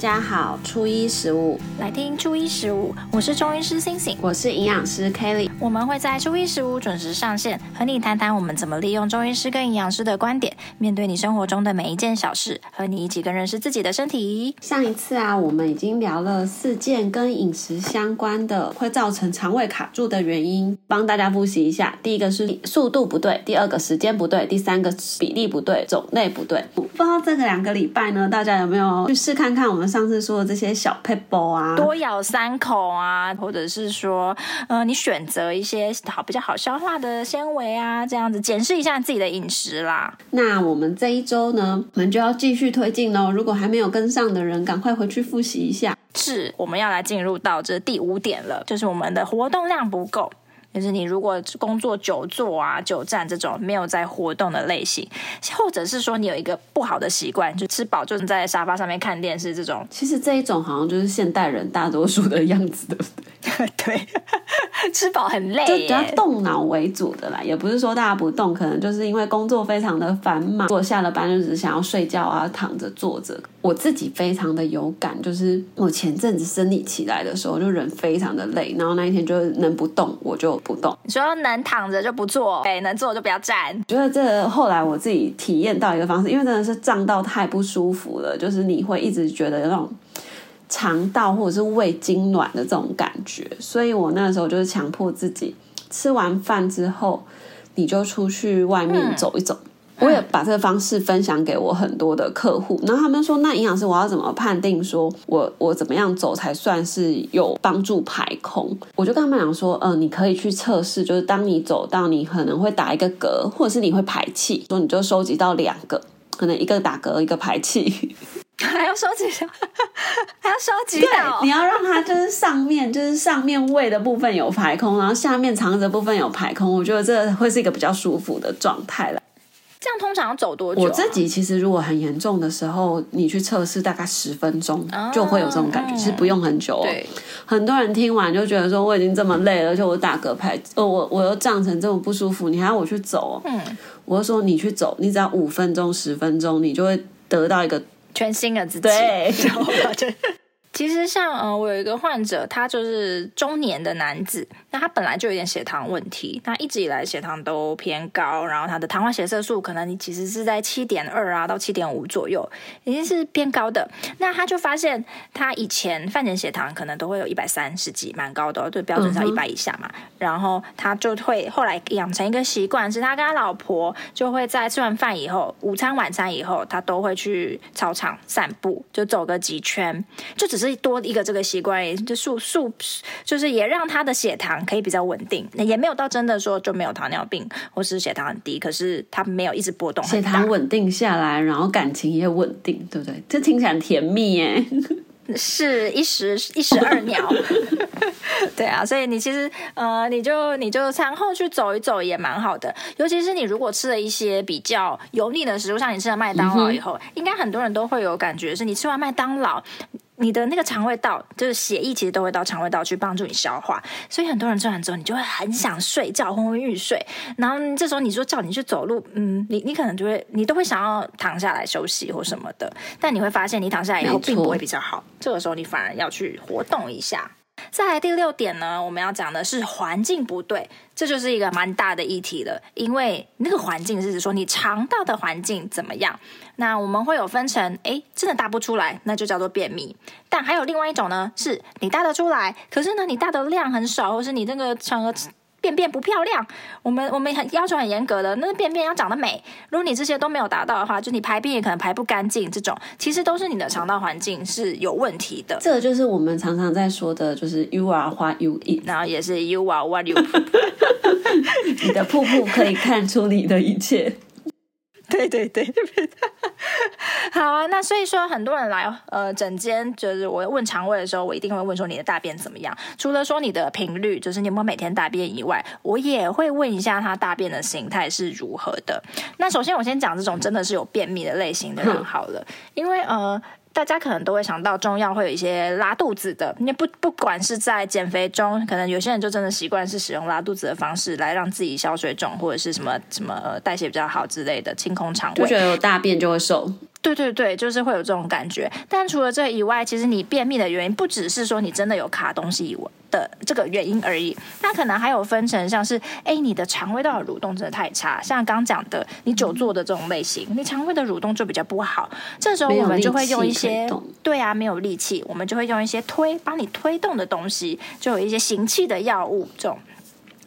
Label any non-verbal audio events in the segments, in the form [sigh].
大家好，初一十五来听初一十五，我是中医师星星，我是营养师 Kelly，我们会在初一十五准时上线，和你谈谈我们怎么利用中医师跟营养师的观点，面对你生活中的每一件小事，和你一起更认识自己的身体。上一次啊，我们已经聊了四件跟饮食相关的会造成肠胃卡住的原因，帮大家复习一下。第一个是速度不对，第二个时间不对，第三个比例不对，种类不对。不知道这个两个礼拜呢，大家有没有去试看看我们上次说的这些小 p e b l 啊，多咬三口啊，或者是说，呃，你选择一些好比较好消化的纤维啊，这样子检视一下自己的饮食啦。那我们这一周呢，我们就要继续推进喽。如果还没有跟上的人，赶快回去复习一下。是，我们要来进入到这第五点了，就是我们的活动量不够。就是你如果工作久坐啊、久站这种没有在活动的类型，或者是说你有一个不好的习惯，就吃饱就在沙发上面看电视这种，其实这一种好像就是现代人大多数的样子，对不对？[laughs] 对，[laughs] 吃饱很累，就比较动脑为主的啦。也不是说大家不动，可能就是因为工作非常的繁忙，我下了班就只想要睡觉啊，躺着坐着。我自己非常的有感，就是我前阵子生理起来的时候，就人非常的累，然后那一天就能不动我就不动。你说能躺着就不坐，对，能坐就不要站。觉得这后来我自己体验到一个方式，因为真的是胀到太不舒服了，就是你会一直觉得有那种肠道或者是胃痉挛的这种感觉，所以我那时候就是强迫自己吃完饭之后，你就出去外面走一走。嗯我也把这个方式分享给我很多的客户，然后他们说：“那营养师，我要怎么判定说我我怎么样走才算是有帮助排空？”我就跟他们讲说：“嗯、呃，你可以去测试，就是当你走到你可能会打一个嗝，或者是你会排气，说你就收集到两个，可能一个打嗝，一个排气，[laughs] [laughs] 还要收集，[laughs] 还要收集到，你要让它就是上面就是上面胃的部分有排空，然后下面肠子的部分有排空，我觉得这会是一个比较舒服的状态了。”这样通常要走多久啊？我自己其实如果很严重的时候，你去测试大概十分钟就会有这种感觉，其实不用很久哦。对，很多人听完就觉得说我已经这么累了，而且我打嗝排，呃，我我又胀成这么不舒服，你还要我去走？嗯，我就说你去走，你只要五分钟、十分钟，你就会得到一个全新的自己。对。[laughs] 其实像呃，我有一个患者，他就是中年的男子，那他本来就有点血糖问题，那一直以来血糖都偏高，然后他的糖化血色素可能你其实是在七点二啊到七点五左右，已经是偏高的。那他就发现他以前饭前血糖可能都会有一百三十几，蛮高的，对标准在一百以下嘛。嗯、然后他就会后来养成一个习惯，是他跟他老婆就会在吃完饭以后，午餐晚餐以后，他都会去操场散步，就走个几圈，就只是。多一个这个习惯，就速速就是也让他的血糖可以比较稳定，也没有到真的说就没有糖尿病或是血糖很低，可是他没有一直波动，血糖稳定下来，然后感情也稳定，对不对？这听起来很甜蜜耶，是一石一石二鸟，[laughs] 对啊，所以你其实呃，你就你就餐后去走一走也蛮好的，尤其是你如果吃了一些比较油腻的食物，像你吃了麦当劳以后，嗯、应该很多人都会有感觉，是你吃完麦当劳。你的那个肠胃道，就是血液其实都会到肠胃道去帮助你消化，所以很多人吃完之后，你就会很想睡觉，昏昏欲睡。然后这时候你说叫你去走路，嗯，你你可能就会，你都会想要躺下来休息或什么的。但你会发现，你躺下来以后并不会比较好。这个时候你反而要去活动一下。再来第六点呢，我们要讲的是环境不对，这就是一个蛮大的议题了。因为那个环境是指说你肠道的环境怎么样？那我们会有分成，哎，真的大不出来，那就叫做便秘。但还有另外一种呢，是你大得出来，可是呢你大的量很少，或是你那个场合。便便不漂亮，我们我们很要求很严格的，那便便要长得美。如果你这些都没有达到的话，就你排便也可能排不干净，这种其实都是你的肠道环境是有问题的。这个就是我们常常在说的，就是 you are what you eat，然后也是 you are what you。你的瀑布可以看出你的一切。对 [laughs] 对对，[laughs] 好啊。那所以说，很多人来呃诊间，就是我问肠胃的时候，我一定会问说你的大便怎么样。除了说你的频率，就是你有没有每天大便以外，我也会问一下他大便的形态是如何的。那首先我先讲这种真的是有便秘的类型的人好了，因为呃。大家可能都会想到中药会有一些拉肚子的，你不不管是在减肥中，可能有些人就真的习惯是使用拉肚子的方式来让自己消水肿，或者是什么什么代谢比较好之类的清空肠胃，就觉得有大便就会瘦。对对对，就是会有这种感觉。但除了这以外，其实你便秘的原因不只是说你真的有卡东西以外的这个原因而已。那可能还有分成像是，哎，你的肠胃道的蠕动真的太差，像刚讲的你久坐的这种类型，你肠胃的蠕动就比较不好。这时候我们就会用一些，对啊，没有力气，我们就会用一些推帮你推动的东西，就有一些行气的药物这种。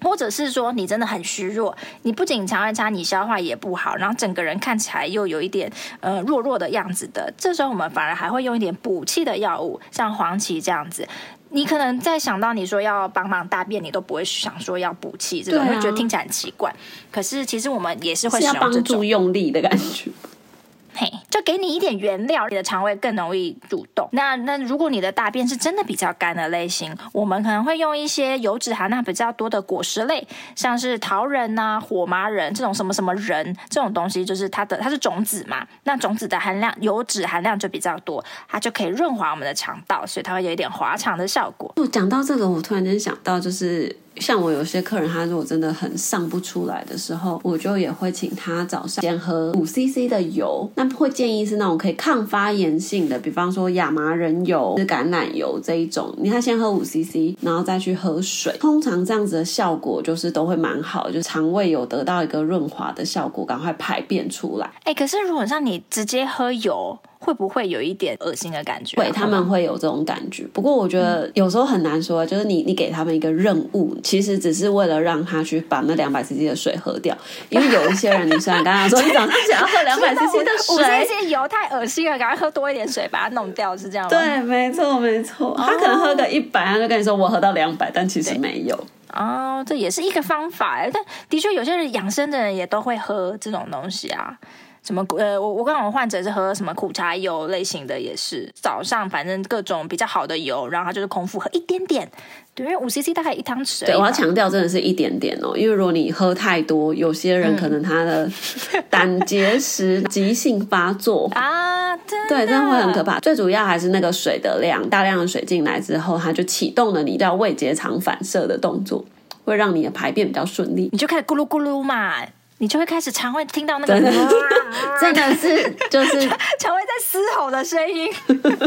或者是说你真的很虚弱，你不仅肠胃差，你消化也不好，然后整个人看起来又有一点呃弱弱的样子的，这时候我们反而还会用一点补气的药物，像黄芪这样子。你可能在想到你说要帮忙大便，你都不会想说要补气，这种、啊、会觉得听起来很奇怪。可是其实我们也是会使用这种帮助用力的感觉。嘿，就给你一点原料，你的肠胃更容易蠕动。那那如果你的大便是真的比较干的类型，我们可能会用一些油脂含量比较多的果实类，像是桃仁呐、火麻仁这种什么什么仁这种东西，就是它的它是种子嘛，那种子的含量油脂含量就比较多，它就可以润滑我们的肠道，所以它会有一点滑肠的效果。就讲到这个，我突然间想到就是。像我有些客人，他如果真的很上不出来的时候，我就也会请他早上先喝五 CC 的油，那会建议是那种可以抗发炎性的，比方说亚麻仁油、橄榄油这一种。你看，先喝五 CC，然后再去喝水，通常这样子的效果就是都会蛮好，就肠胃有得到一个润滑的效果，赶快排便出来。哎、可是如果像你直接喝油。会不会有一点恶心的感觉？会，他们会有这种感觉。不过我觉得有时候很难说，就是你你给他们一个任务，其实只是为了让他去把那两百 CC 的水喝掉。因为有一些人，你虽然刚刚说你早上想要喝 [laughs] 两百 CC 的水，这些油太恶心了，赶快喝多一点水把它弄掉，是这样吗？对，没错没错。他可能喝个一百，他就跟你说我喝到两百，但其实没有。哦，这也是一个方法。但的确，有些人养生的人也都会喝这种东西啊。什么呃，我我刚刚患者是喝什么苦茶油类型的，也是早上反正各种比较好的油，然后他就是空腹喝一点点，对，因为五 CC 大概一汤匙。对，我要强调真的是一点点哦，因为如果你喝太多，有些人可能他的胆结石 [laughs] 急性发作啊，对，这样会很可怕。最主要还是那个水的量，大量的水进来之后，它就启动了你叫胃结肠反射的动作，会让你的排便比较顺利，你就开始咕噜咕噜嘛。你就会开始肠胃听到那个，[laughs] 真的，是就是 [laughs] 肠胃在嘶吼的声音，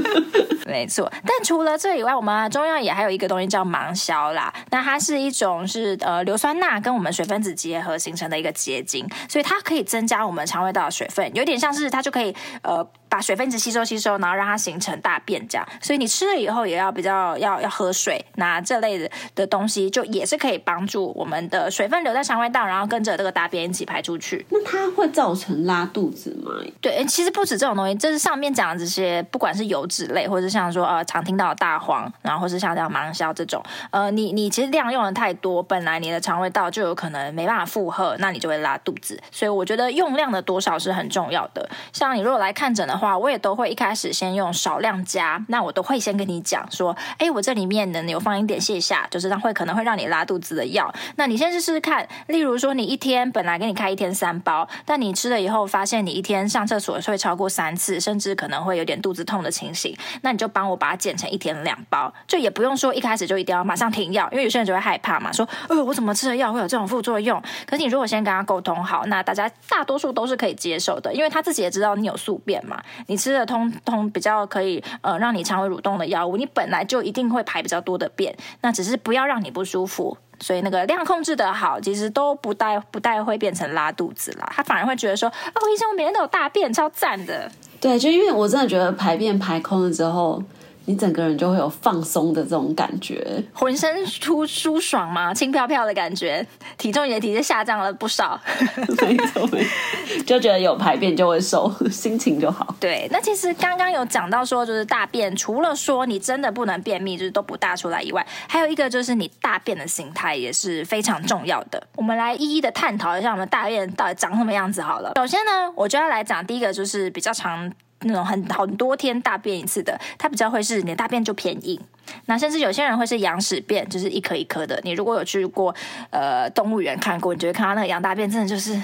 [laughs] 没错。但除了这以外，我们中药也还有一个东西叫芒硝啦。那它是一种是呃硫酸钠跟我们水分子结合形成的一个结晶，所以它可以增加我们肠胃道的水分，有点像是它就可以呃。把水分子吸收吸收，然后让它形成大便这样。所以你吃了以后也要比较要要喝水，那这类的的东西就也是可以帮助我们的水分留在肠胃道，然后跟着这个大便一起排出去。那它会造成拉肚子吗？对，其实不止这种东西，就是上面讲的这些，不管是油脂类，或者像说呃常听到的大黄，然后或是像这样芒硝这种，呃，你你其实量用的太多，本来你的肠胃道就有可能没办法负荷，那你就会拉肚子。所以我觉得用量的多少是很重要的。像你如果来看诊的话，我也都会一开始先用少量加，那我都会先跟你讲说，哎，我这里面呢有放一点泻下，就是让会可能会让你拉肚子的药，那你先试试看。例如说，你一天本来给你开一天三包，但你吃了以后发现你一天上厕所会超过三次，甚至可能会有点肚子痛的情形，那你就帮我把它减成一天两包，就也不用说一开始就一定要马上停药，因为有些人就会害怕嘛，说，呃，我怎么吃的药会有这种副作用？可是你如果先跟他沟通好，那大家大多数都是可以接受的，因为他自己也知道你有宿便嘛，你。吃的通通比较可以呃让你肠胃蠕动的药物，你本来就一定会排比较多的便，那只是不要让你不舒服，所以那个量控制的好，其实都不带不带会变成拉肚子啦。他反而会觉得说，哦，医生我每天都有大便，超赞的。对，就因为我真的觉得排便排空了之后。你整个人就会有放松的这种感觉，浑身舒舒爽吗？轻飘飘的感觉，体重也体质下降了不少。[laughs] 没错，没错，就觉得有排便就会瘦，[laughs] 心情就好。对，那其实刚刚有讲到说，就是大便除了说你真的不能便秘，就是都不大出来以外，还有一个就是你大便的形态也是非常重要的。我们来一一的探讨一下我们大便到底长什么样子好了。首先呢，我就要来讲第一个，就是比较长。那种很很多天大便一次的，它比较会是你的大便就偏硬。那甚至有些人会是羊屎便，就是一颗一颗的。你如果有去过呃动物园看过，你就会看到那个羊大便，真的就是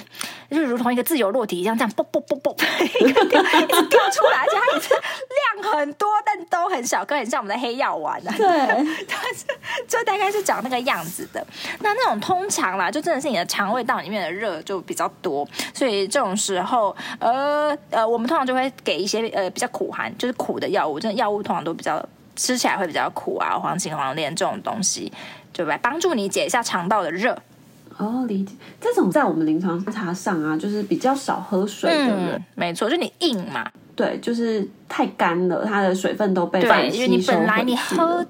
就如同一个自由落体一样，这样啵啵啵啵 [laughs] 一个掉一直掉出来，而且它也是量很多，但都很小，跟很像我们的黑药丸啊。对，[laughs] 但是就大概是长那个样子的。那那种通常啦，就真的是你的肠胃道里面的热就比较多，所以这种时候，呃呃，我们通常就会给一些呃比较苦寒，就是苦的药物，这药物通常都比较。吃起来会比较苦啊，黄芩、黄连这种东西，就来帮助你解一下肠道的热。哦，理解。这种在我们临床观察上啊，就是比较少喝水的人，嗯、没错，就你硬嘛，对，就是太干了，它的水分都被反吸收。对，因为你本来你喝。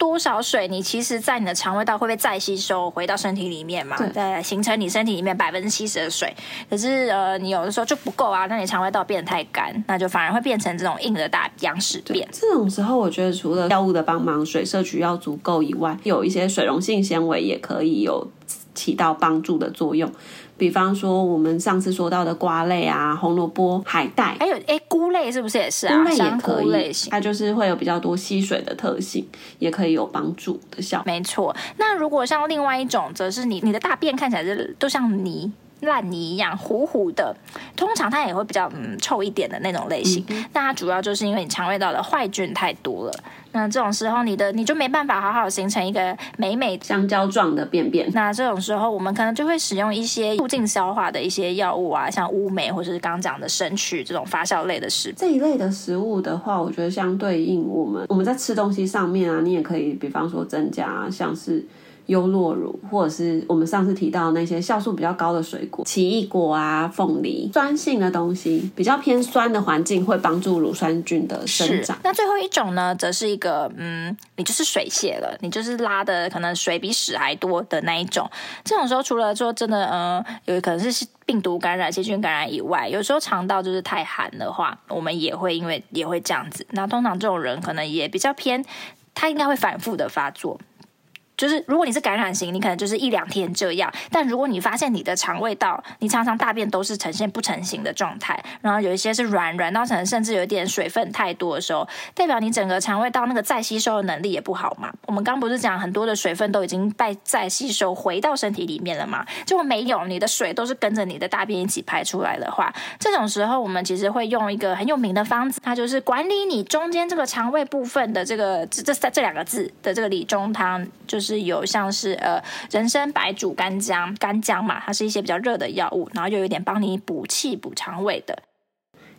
多少水，你其实，在你的肠胃道会被再吸收回到身体里面嘛？对，形成你身体里面百分之七十的水。可是，呃，你有的时候就不够啊，那你肠胃道变得太干，那就反而会变成这种硬的大羊屎便。这种时候，我觉得除了药物的帮忙，水摄取要足够以外，有一些水溶性纤维也可以有起到帮助的作用。比方说，我们上次说到的瓜类啊，红萝卜、海带，还有哎，菇类是不是也是啊？菇类也可以，它就是会有比较多吸水的特性，也可以有帮助的效果。没错。那如果像另外一种，则是你你的大便看起来是都像泥。烂泥一样糊糊的，通常它也会比较嗯臭一点的那种类型。那、嗯、它主要就是因为你肠胃道的坏菌太多了。那这种时候，你的你就没办法好好形成一个美美香蕉状的便便。那这种时候，我们可能就会使用一些促进消化的一些药物啊，像乌梅或者是刚刚讲的生曲这种发酵类的食。这一类的食物的话，我觉得相对应我们我们在吃东西上面啊，你也可以比方说增加像是。优酪乳，或者是我们上次提到那些酵素比较高的水果，奇异果啊、凤梨，酸性的东西，比较偏酸的环境会帮助乳酸菌的生长。那最后一种呢，则是一个，嗯，你就是水泻了，你就是拉的可能水比屎还多的那一种。这种时候，除了说真的，嗯，有可能是病毒感染、细菌感染以外，有时候肠道就是太寒的话，我们也会因为也会这样子。那通常这种人可能也比较偏，他应该会反复的发作。就是如果你是感染型，你可能就是一两天这样。但如果你发现你的肠胃道，你常常大便都是呈现不成形的状态，然后有一些是软软到成甚至有一点水分太多的时候，代表你整个肠胃道那个再吸收的能力也不好嘛。我们刚不是讲很多的水分都已经被再吸收回到身体里面了吗？结果没有，你的水都是跟着你的大便一起排出来的话，这种时候我们其实会用一个很有名的方子，它就是管理你中间这个肠胃部分的这个这这这两个字的这个理中汤，就是。是有像是呃人参白术干姜干姜嘛，它是一些比较热的药物，然后又有点帮你补气补肠胃的。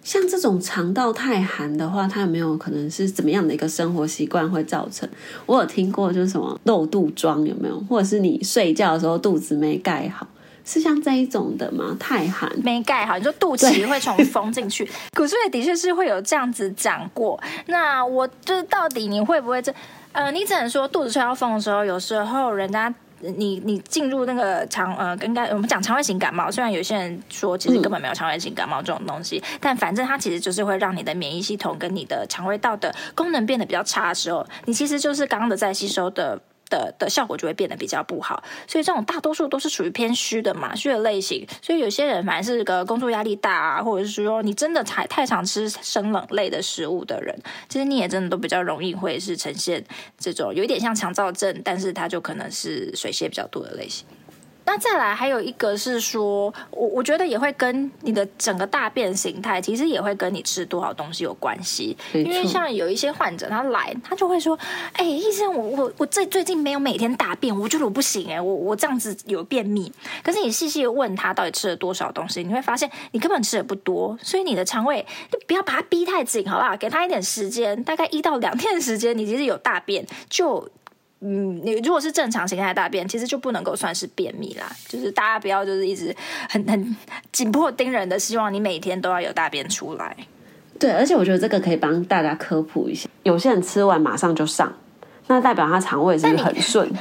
像这种肠道太寒的话，它有没有可能是怎么样的一个生活习惯会造成？我有听过就是什么漏肚装有没有，或者是你睡觉的时候肚子没盖好，是像这一种的吗？太寒没盖好，你说肚脐会从风进去，古书也的确是会有这样子讲过。那我就是到底你会不会这？呃，你只能说肚子吹到风的时候，有时候人家你你进入那个肠呃，应该我们讲肠胃型感冒，虽然有些人说其实根本没有肠胃型感冒这种东西，嗯、但反正它其实就是会让你的免疫系统跟你的肠胃道的功能变得比较差的时候，你其实就是刚刚的在吸收的。的的效果就会变得比较不好，所以这种大多数都是属于偏虚的嘛，虚的类型。所以有些人反而是个工作压力大啊，或者是说你真的太太常吃生冷类的食物的人，其实你也真的都比较容易会是呈现这种有一点像强燥症，但是它就可能是水泄比较多的类型。那再来还有一个是说，我我觉得也会跟你的整个大便形态，其实也会跟你吃多少东西有关系。因为像有一些患者他来，他就会说：“哎，医生，我我我最最近没有每天大便，我觉得我不行哎，我我这样子有便秘。”可是你细细的问他到底吃了多少东西，你会发现你根本吃的不多。所以你的肠胃就不要把它逼太紧，好不好？给他一点时间，大概一到两天的时间，你其实有大便就。嗯，你如果是正常形态的大便，其实就不能够算是便秘啦。就是大家不要就是一直很很紧迫盯人的，希望你每天都要有大便出来。对，而且我觉得这个可以帮大家科普一下。有些人吃完马上就上，那代表他肠胃是不是很顺？[laughs]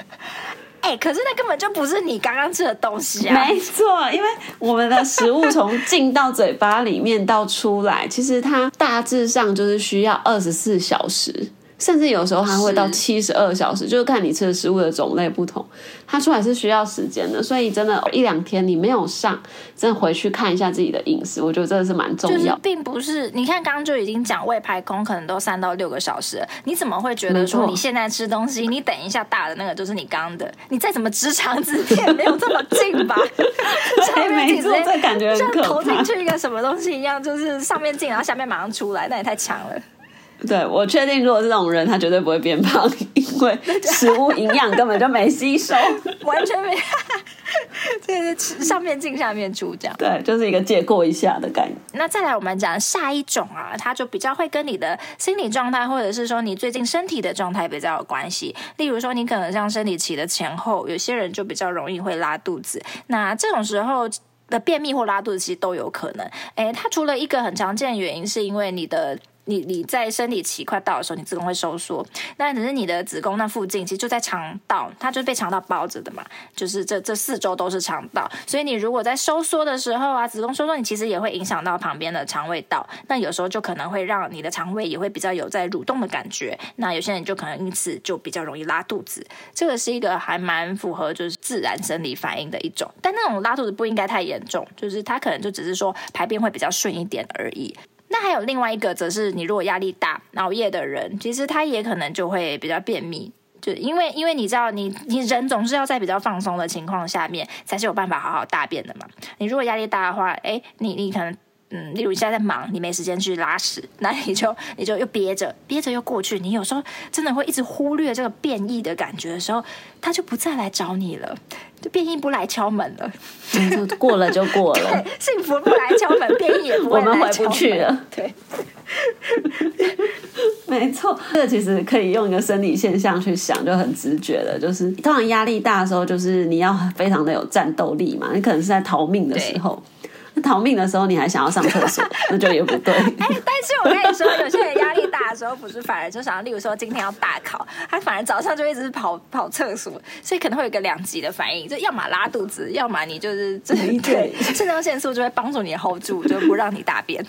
哎、欸，可是那根本就不是你刚刚吃的东西啊！没错，因为我们的食物从进到嘴巴里面到出来，其实它大致上就是需要二十四小时。甚至有时候还会到七十二小时，就是看你吃的食物的种类不同，它出来是需要时间的。所以真的，一两天你没有上，真的回去看一下自己的饮食，我觉得真的是蛮重要。就是、并不是你看刚刚就已经讲胃排空，可能都三到六个小时，你怎么会觉得说你现在吃东西，你等一下大的那个就是你刚的？你再怎么直肠子也没有这么近吧？[laughs] 对，没错，这感觉像投进去一个什么东西一样，就是上面进，然后下面马上出来，那也太强了。对，我确定，如果是这种人，他绝对不会变胖，因为食物营养根本就没吸收，[laughs] 完全没。这是上面进下面出，这样。对，就是一个借过一下的概念。那再来，我们讲下一种啊，它就比较会跟你的心理状态，或者是说你最近身体的状态比较有关系。例如说，你可能像生理期的前后，有些人就比较容易会拉肚子。那这种时候的便秘或拉肚子，其实都有可能。诶，它除了一个很常见的原因，是因为你的。你你在生理期快到的时候，你子宫会收缩，那只是你的子宫那附近，其实就在肠道，它就被肠道包着的嘛，就是这这四周都是肠道，所以你如果在收缩的时候啊，子宫收缩，你其实也会影响到旁边的肠胃道，那有时候就可能会让你的肠胃也会比较有在蠕动的感觉，那有些人就可能因此就比较容易拉肚子，这个是一个还蛮符合就是自然生理反应的一种，但那种拉肚子不应该太严重，就是它可能就只是说排便会比较顺一点而已。那还有另外一个，则是你如果压力大、熬夜的人，其实他也可能就会比较便秘，就因为因为你知道你，你人总是要在比较放松的情况下面，才是有办法好好大便的嘛。你如果压力大的话，哎，你你可能。嗯，例如你现在在忙，你没时间去拉屎，那你就 [laughs] 你就又憋着，憋着又过去。你有时候真的会一直忽略这个变异的感觉的时候，他就不再来找你了，就变异不来敲门了，就过了就过了。[laughs] 幸福不来敲门，变异也不会来 [laughs] 敲门。我们回不去了。对，没错，这个其实可以用一个生理现象去想，就很直觉的，就是通常压力大的时候，就是你要非常的有战斗力嘛，你可能是在逃命的时候。逃命的时候，你还想要上厕所，[laughs] 那就也不对。哎，但是我跟你说，有些人压力大的时候，不是反而就想要，例如说今天要大考，他反而早上就一直跑跑厕所，所以可能会有一个两极的反应，就要么拉肚子，要么你就是 [laughs] 这一对肾上腺素就会帮助你 hold 住，就不让你大便。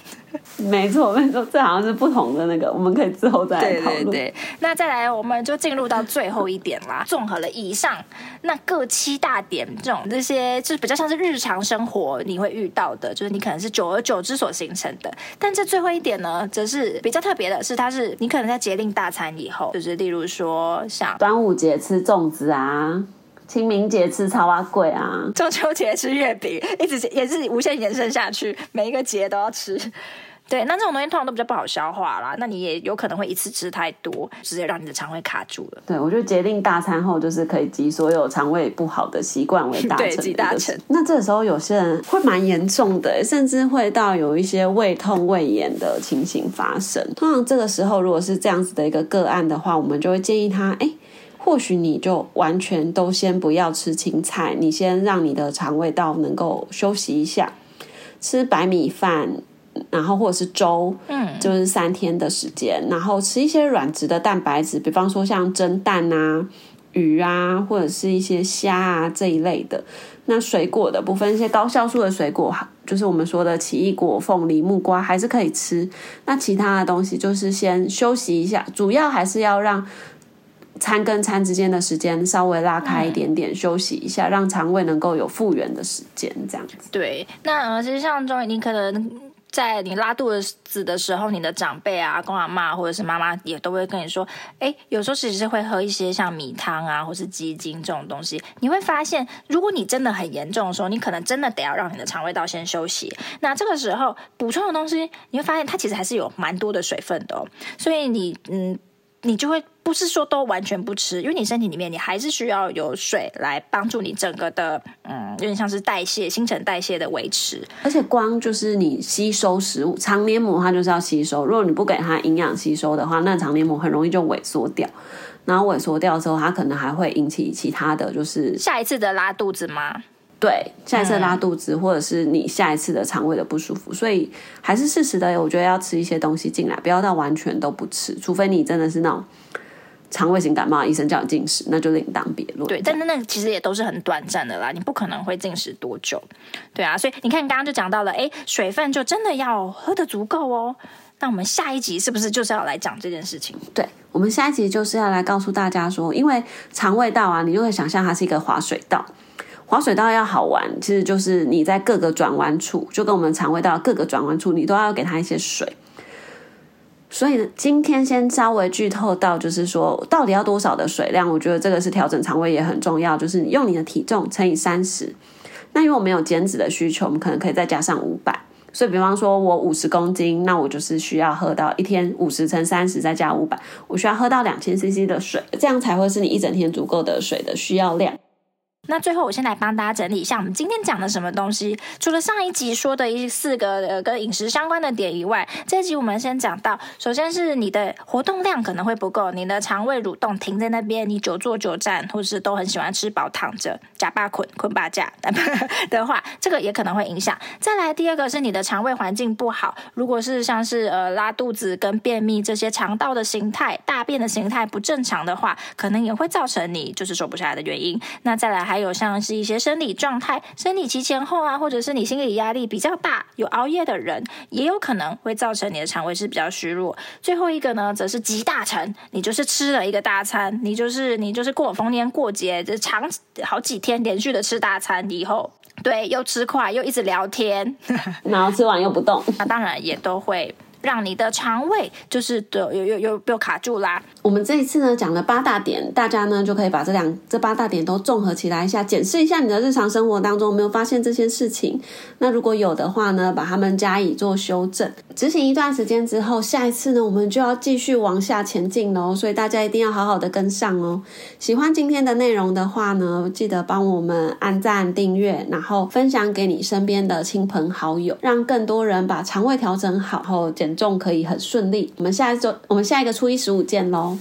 没错，没错，这好像是不同的那个，我们可以之后再来讨论。对对对，那再来，我们就进入到最后一点啦。综合了以上那各七大点，这种这些就是比较像是日常生活你会遇到的，就是你可能是久而久之所形成的。但这最后一点呢，则是比较特别的是，它是你可能在节令大餐以后，就是例如说像端午节吃粽子啊，清明节吃超花贵啊，中秋节吃月饼，一直也是无限延伸下去，每一个节都要吃。对，那这种东西通常都比较不好消化啦，那你也有可能会一次吃太多，直接让你的肠胃卡住了。对，我觉得节令大餐后就是可以集所有肠胃不好的习惯为大 [laughs] 成，集大成。那这时候有些人会蛮严重的，甚至会到有一些胃痛、胃炎的情形发生。通常这个时候如果是这样子的一个个案的话，我们就会建议他，哎，或许你就完全都先不要吃青菜，你先让你的肠胃道能够休息一下，吃白米饭。然后或者是粥，嗯，就是三天的时间，然后吃一些软质的蛋白质，比方说像蒸蛋啊、鱼啊，或者是一些虾啊这一类的。那水果的部分，一些高酵素的水果，就是我们说的奇异果、凤梨、木瓜，还是可以吃。那其他的东西就是先休息一下，主要还是要让餐跟餐之间的时间稍微拉开一点点，嗯、休息一下，让肠胃能够有复原的时间，这样子。对，那呃，其实像中医，你可能。在你拉肚子的时候，你的长辈啊、公阿妈或者是妈妈也都会跟你说，哎，有时候其实是会喝一些像米汤啊，或是鸡精这种东西。你会发现，如果你真的很严重的时候，你可能真的得要让你的肠胃道先休息。那这个时候补充的东西，你会发现它其实还是有蛮多的水分的哦。所以你嗯。你就会不是说都完全不吃，因为你身体里面你还是需要有水来帮助你整个的，嗯，有点像是代谢、新陈代谢的维持。而且光就是你吸收食物，肠黏膜它就是要吸收，如果你不给它营养吸收的话，那肠黏膜很容易就萎缩掉。然后萎缩掉之后，它可能还会引起其他的就是下一次的拉肚子吗？对，下一次拉肚子，或者是你下一次的肠胃的不舒服，所以还是适时的，我觉得要吃一些东西进来，不要到完全都不吃，除非你真的是那种肠胃型感冒，医生叫你禁食，那就另当别论。对，但是那个其实也都是很短暂的啦，你不可能会禁食多久。对啊，所以你看刚刚就讲到了，哎，水分就真的要喝的足够哦。那我们下一集是不是就是要来讲这件事情？对，我们下一集就是要来告诉大家说，因为肠胃道啊，你就会想象它是一个滑水道。滑水道要好玩，其实就是你在各个转弯处，就跟我们肠胃道各个转弯处，你都要给它一些水。所以呢，今天先稍微剧透到，就是说到底要多少的水量？我觉得这个是调整肠胃也很重要，就是你用你的体重乘以三十。那因为我没有减脂的需求，我们可能可以再加上五百。所以，比方说我五十公斤，那我就是需要喝到一天五十乘三十再加五百，我需要喝到两千 CC 的水，这样才会是你一整天足够的水的需要量。那最后，我先来帮大家整理一下我们今天讲的什么东西。除了上一集说的一四个呃跟饮食相关的点以外，这一集我们先讲到，首先是你的活动量可能会不够，你的肠胃蠕动停在那边，你久坐久站，或者是都很喜欢吃饱躺着，假巴捆捆巴架的话，这个也可能会影响。再来第二个是你的肠胃环境不好，如果是像是呃拉肚子跟便秘这些肠道的形态、大便的形态不正常的话，可能也会造成你就是瘦不下来的原因。那再来还。有像是一些生理状态、生理期前后啊，或者是你心理压力比较大、有熬夜的人，也有可能会造成你的肠胃是比较虚弱。最后一个呢，则是集大成，你就是吃了一个大餐，你就是你就是过逢年过节，这长好几天连续的吃大餐以后，对，又吃快又一直聊天，[laughs] 然后吃完又不动，那当然也都会。让你的肠胃就是有有有有被卡住啦。我们这一次呢讲了八大点，大家呢就可以把这两这八大点都综合起来一下，检视一下你的日常生活当中有没有发现这些事情。那如果有的话呢，把它们加以做修正。执行一段时间之后，下一次呢我们就要继续往下前进喽。所以大家一定要好好的跟上哦。喜欢今天的内容的话呢，记得帮我们按赞、订阅，然后分享给你身边的亲朋好友，让更多人把肠胃调整好后减重可以很顺利。我们下一周，我们下一个初一十五见喽。